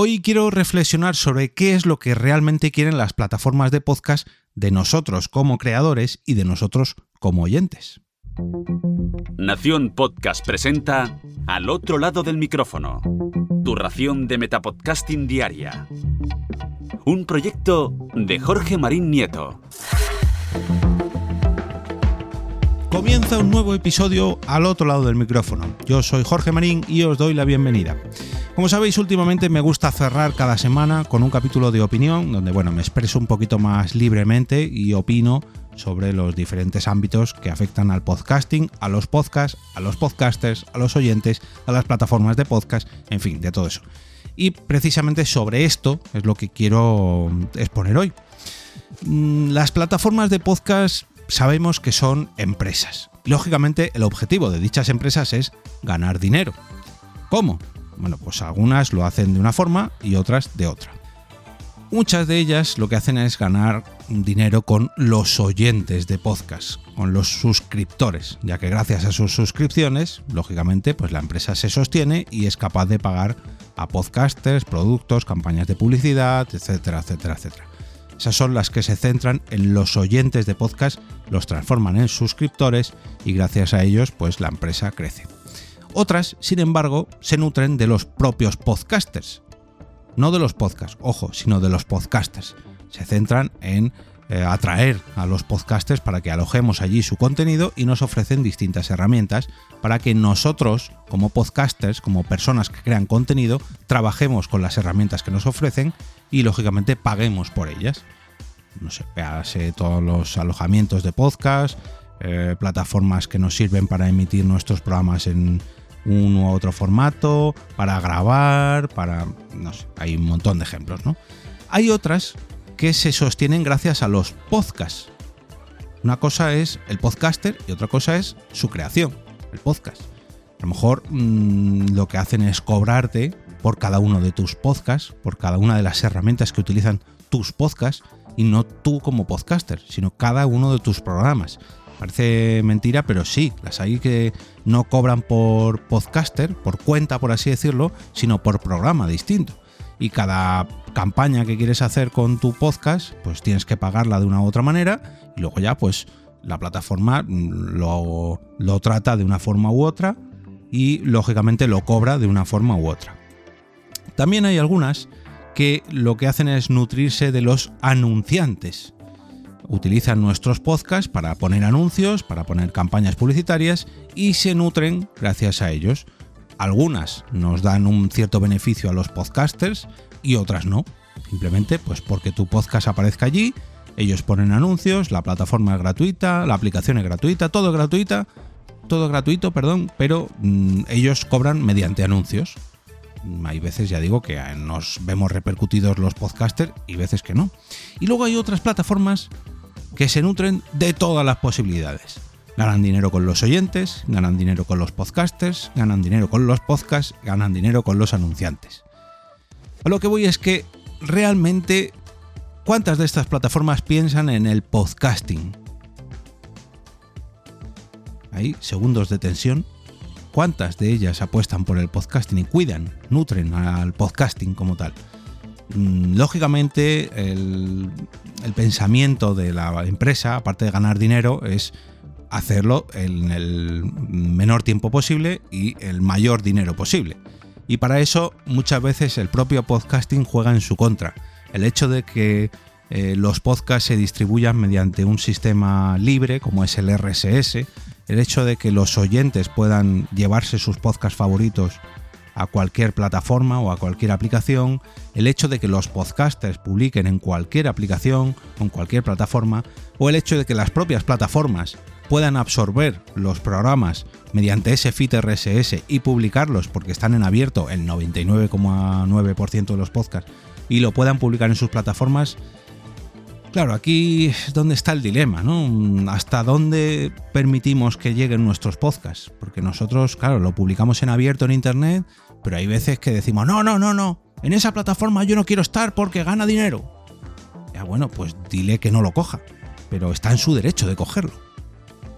Hoy quiero reflexionar sobre qué es lo que realmente quieren las plataformas de podcast de nosotros como creadores y de nosotros como oyentes. Nación Podcast presenta Al otro lado del micrófono, tu ración de Metapodcasting Diaria. Un proyecto de Jorge Marín Nieto. Comienza un nuevo episodio al otro lado del micrófono. Yo soy Jorge Marín y os doy la bienvenida. Como sabéis, últimamente me gusta cerrar cada semana con un capítulo de opinión, donde bueno, me expreso un poquito más libremente y opino sobre los diferentes ámbitos que afectan al podcasting, a los podcasts, a los podcasters, a los oyentes, a las plataformas de podcast, en fin, de todo eso. Y precisamente sobre esto es lo que quiero exponer hoy. Mm, las plataformas de podcast sabemos que son empresas. Lógicamente, el objetivo de dichas empresas es ganar dinero. ¿Cómo? Bueno, pues algunas lo hacen de una forma y otras de otra. Muchas de ellas lo que hacen es ganar dinero con los oyentes de podcast, con los suscriptores, ya que gracias a sus suscripciones, lógicamente, pues la empresa se sostiene y es capaz de pagar a podcasters, productos, campañas de publicidad, etcétera, etcétera, etcétera. Esas son las que se centran en los oyentes de podcast, los transforman en suscriptores y gracias a ellos, pues la empresa crece. Otras, sin embargo, se nutren de los propios podcasters. No de los podcasts, ojo, sino de los podcasters. Se centran en eh, atraer a los podcasters para que alojemos allí su contenido y nos ofrecen distintas herramientas para que nosotros, como podcasters, como personas que crean contenido, trabajemos con las herramientas que nos ofrecen y lógicamente paguemos por ellas. No sé, véase todos los alojamientos de podcast, eh, plataformas que nos sirven para emitir nuestros programas en, un u otro formato, para grabar, para... no sé, hay un montón de ejemplos, ¿no? Hay otras que se sostienen gracias a los podcasts. Una cosa es el podcaster y otra cosa es su creación, el podcast. A lo mejor mm, lo que hacen es cobrarte por cada uno de tus podcasts, por cada una de las herramientas que utilizan tus podcasts, y no tú como podcaster, sino cada uno de tus programas. Parece mentira, pero sí, las hay que no cobran por podcaster, por cuenta, por así decirlo, sino por programa distinto. Y cada campaña que quieres hacer con tu podcast, pues tienes que pagarla de una u otra manera y luego ya pues la plataforma lo, lo trata de una forma u otra y lógicamente lo cobra de una forma u otra. También hay algunas que lo que hacen es nutrirse de los anunciantes utilizan nuestros podcasts para poner anuncios, para poner campañas publicitarias y se nutren gracias a ellos. Algunas nos dan un cierto beneficio a los podcasters y otras no. Simplemente pues porque tu podcast aparezca allí, ellos ponen anuncios, la plataforma es gratuita, la aplicación es gratuita, todo es gratuita, todo gratuito, perdón, pero mm, ellos cobran mediante anuncios. Hay veces, ya digo, que nos vemos repercutidos los podcasters y veces que no. Y luego hay otras plataformas que se nutren de todas las posibilidades. Ganan dinero con los oyentes, ganan dinero con los podcasters, ganan dinero con los podcasts, ganan dinero con los anunciantes. A lo que voy es que realmente, ¿cuántas de estas plataformas piensan en el podcasting? Hay segundos de tensión. ¿Cuántas de ellas apuestan por el podcasting y cuidan, nutren al podcasting como tal? Mm, lógicamente el, pensamiento de la empresa, aparte de ganar dinero, es hacerlo en el menor tiempo posible y el mayor dinero posible. Y para eso muchas veces el propio podcasting juega en su contra. El hecho de que eh, los podcasts se distribuyan mediante un sistema libre como es el RSS, el hecho de que los oyentes puedan llevarse sus podcasts favoritos a cualquier plataforma o a cualquier aplicación, el hecho de que los podcasters publiquen en cualquier aplicación en cualquier plataforma, o el hecho de que las propias plataformas puedan absorber los programas mediante ese feed RSS y publicarlos porque están en abierto el 99,9% de los podcasts y lo puedan publicar en sus plataformas. Claro, aquí es donde está el dilema, ¿no? ¿Hasta dónde permitimos que lleguen nuestros podcasts? Porque nosotros, claro, lo publicamos en abierto en Internet, pero hay veces que decimos, no, no, no, no, en esa plataforma yo no quiero estar porque gana dinero. Ya bueno, pues dile que no lo coja, pero está en su derecho de cogerlo.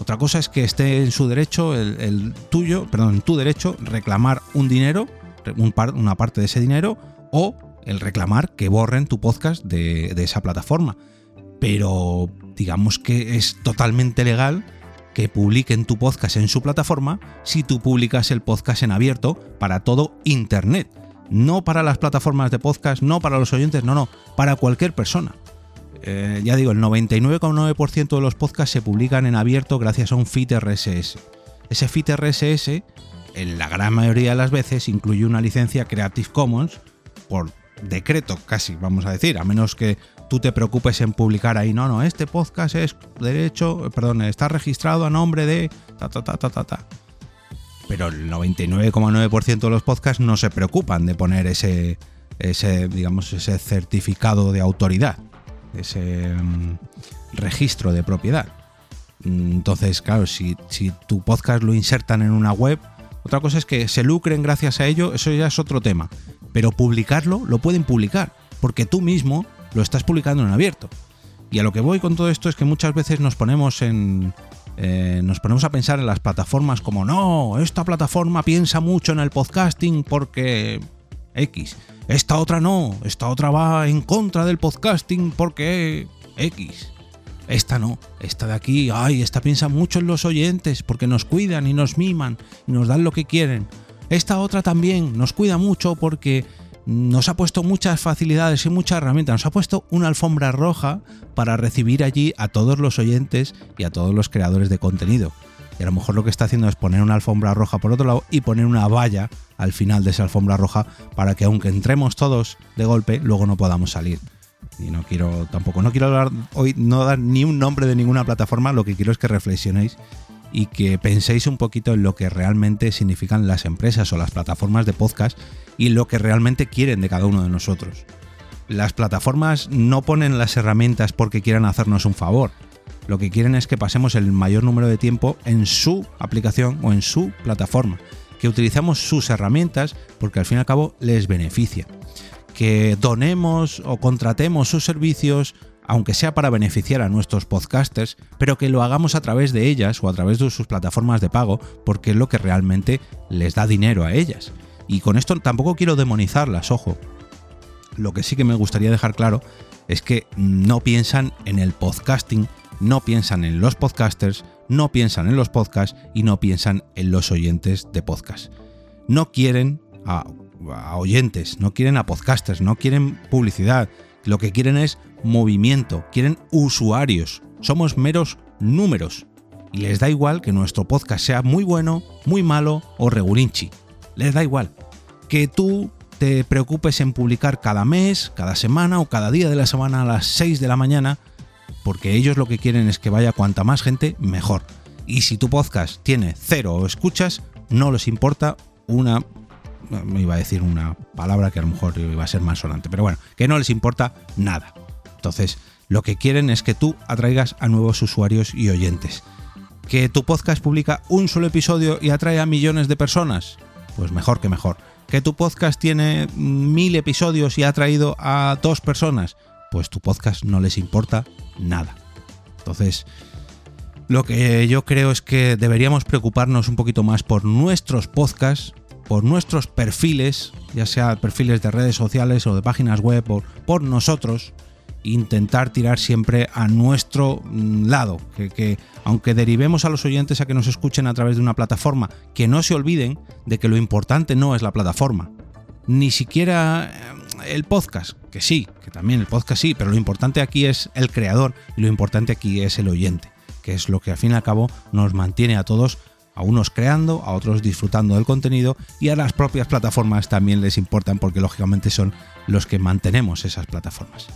Otra cosa es que esté en su derecho, el, tuyo, perdón, en tu derecho, reclamar un dinero, una parte de ese dinero, o el reclamar que borren tu podcast de, de esa plataforma. Pero digamos que es totalmente legal que publiquen tu podcast en su plataforma si tú publicas el podcast en abierto para todo Internet. No para las plataformas de podcast, no para los oyentes, no, no, para cualquier persona. Eh, ya digo, el 99,9% de los podcasts se publican en abierto gracias a un feed RSS. Ese feed RSS, en la gran mayoría de las veces, incluye una licencia Creative Commons por decreto, casi, vamos a decir, a menos que tú te preocupes en publicar ahí, no, no, este podcast es derecho, perdón, está registrado a nombre de ta ta ta ta ta ta. Pero el 99,9% de los podcasts no se preocupan de poner ese, ese, digamos, ese certificado de autoridad ese mm, registro de propiedad. Entonces, claro, si, si tu podcast lo insertan en una web, otra cosa es que se lucren gracias a ello, eso ya es otro tema. Pero publicarlo lo pueden publicar, porque tú mismo lo estás publicando en abierto. Y a lo que voy con todo esto es que muchas veces nos ponemos en. Eh, nos ponemos a pensar en las plataformas como no, esta plataforma piensa mucho en el podcasting porque X. Esta otra no, esta otra va en contra del podcasting porque X. Esta no, esta de aquí, ay, esta piensa mucho en los oyentes porque nos cuidan y nos miman y nos dan lo que quieren. Esta otra también nos cuida mucho porque nos ha puesto muchas facilidades y muchas herramientas. Nos ha puesto una alfombra roja para recibir allí a todos los oyentes y a todos los creadores de contenido. Y a lo mejor lo que está haciendo es poner una alfombra roja por otro lado y poner una valla al final de esa alfombra roja para que aunque entremos todos de golpe, luego no podamos salir. Y no quiero tampoco, no quiero hablar hoy, no dar ni un nombre de ninguna plataforma, lo que quiero es que reflexionéis y que penséis un poquito en lo que realmente significan las empresas o las plataformas de podcast y lo que realmente quieren de cada uno de nosotros. Las plataformas no ponen las herramientas porque quieran hacernos un favor, lo que quieren es que pasemos el mayor número de tiempo en su aplicación o en su plataforma, que utilicemos sus herramientas porque al fin y al cabo les beneficia, que donemos o contratemos sus servicios aunque sea para beneficiar a nuestros podcasters, pero que lo hagamos a través de ellas o a través de sus plataformas de pago, porque es lo que realmente les da dinero a ellas. Y con esto tampoco quiero demonizarlas, ojo. Lo que sí que me gustaría dejar claro es que no piensan en el podcasting no piensan en los podcasters, no piensan en los podcasts y no piensan en los oyentes de podcast. No quieren a, oyentes, no quieren a podcasters, no quieren publicidad. Lo que quieren es movimiento, quieren usuarios. Somos meros números. Y les da igual que nuestro podcast sea muy bueno, muy malo o regulinchi. Les da igual. Que tú te preocupes en publicar cada mes, cada semana o cada día de la semana a las 6 de la mañana porque ellos lo que quieren es que vaya cuanta más gente, mejor. Y si tu podcast tiene cero escuchas, no les importa una... Me iba a decir una palabra que a lo mejor iba a ser más sonante, pero bueno, que no les importa nada. Entonces, lo que quieren es que tú atraigas a nuevos usuarios y oyentes. ¿Que tu podcast publica un solo episodio y atrae a millones de personas? Pues mejor que mejor. ¿Que tu podcast tiene mil episodios y ha atraído a dos personas? pues tu podcast no les importa nada. Entonces, lo que yo creo es que deberíamos preocuparnos un poquito más por nuestros podcasts, por nuestros perfiles, ya sea perfiles de redes sociales o de páginas web, por, nosotros, intentar tirar siempre a nuestro mm, lado, que, que, aunque derivemos a los oyentes a que nos escuchen a través de una plataforma, que no se olviden de que lo importante no es la plataforma, ni siquiera eh, el podcast, que sí, que también el podcast sí, pero lo importante aquí es el creador y lo importante aquí es el oyente, que es lo que al fin y al cabo nos mantiene a todos, a unos creando, a otros disfrutando del contenido y a las propias plataformas también les importan porque lógicamente son los que mantenemos esas plataformas.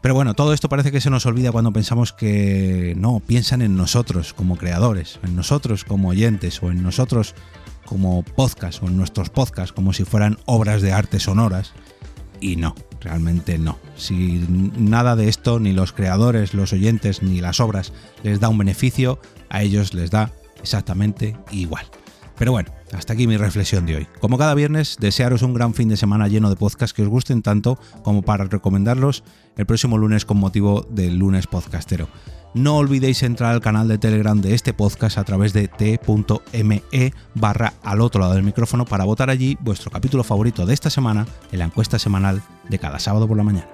Pero bueno, todo esto parece que se nos olvida cuando pensamos que no, piensan en nosotros como creadores, en nosotros como oyentes o en nosotros como podcast o en nuestros podcasts como si fueran obras de arte sonoras. Y no, realmente no. Si nada de esto, ni los creadores, los oyentes, ni las obras les da un beneficio, a ellos les da exactamente igual. Pero bueno, hasta aquí mi reflexión de hoy. Como cada viernes, desearos un gran fin de semana lleno de podcasts que os gusten tanto como para recomendarlos el próximo lunes con motivo del lunes podcastero. No olvidéis entrar al canal de Telegram de este podcast a través de t.me barra al otro lado del micrófono para votar allí vuestro capítulo favorito de esta semana en la encuesta semanal de cada sábado por la mañana.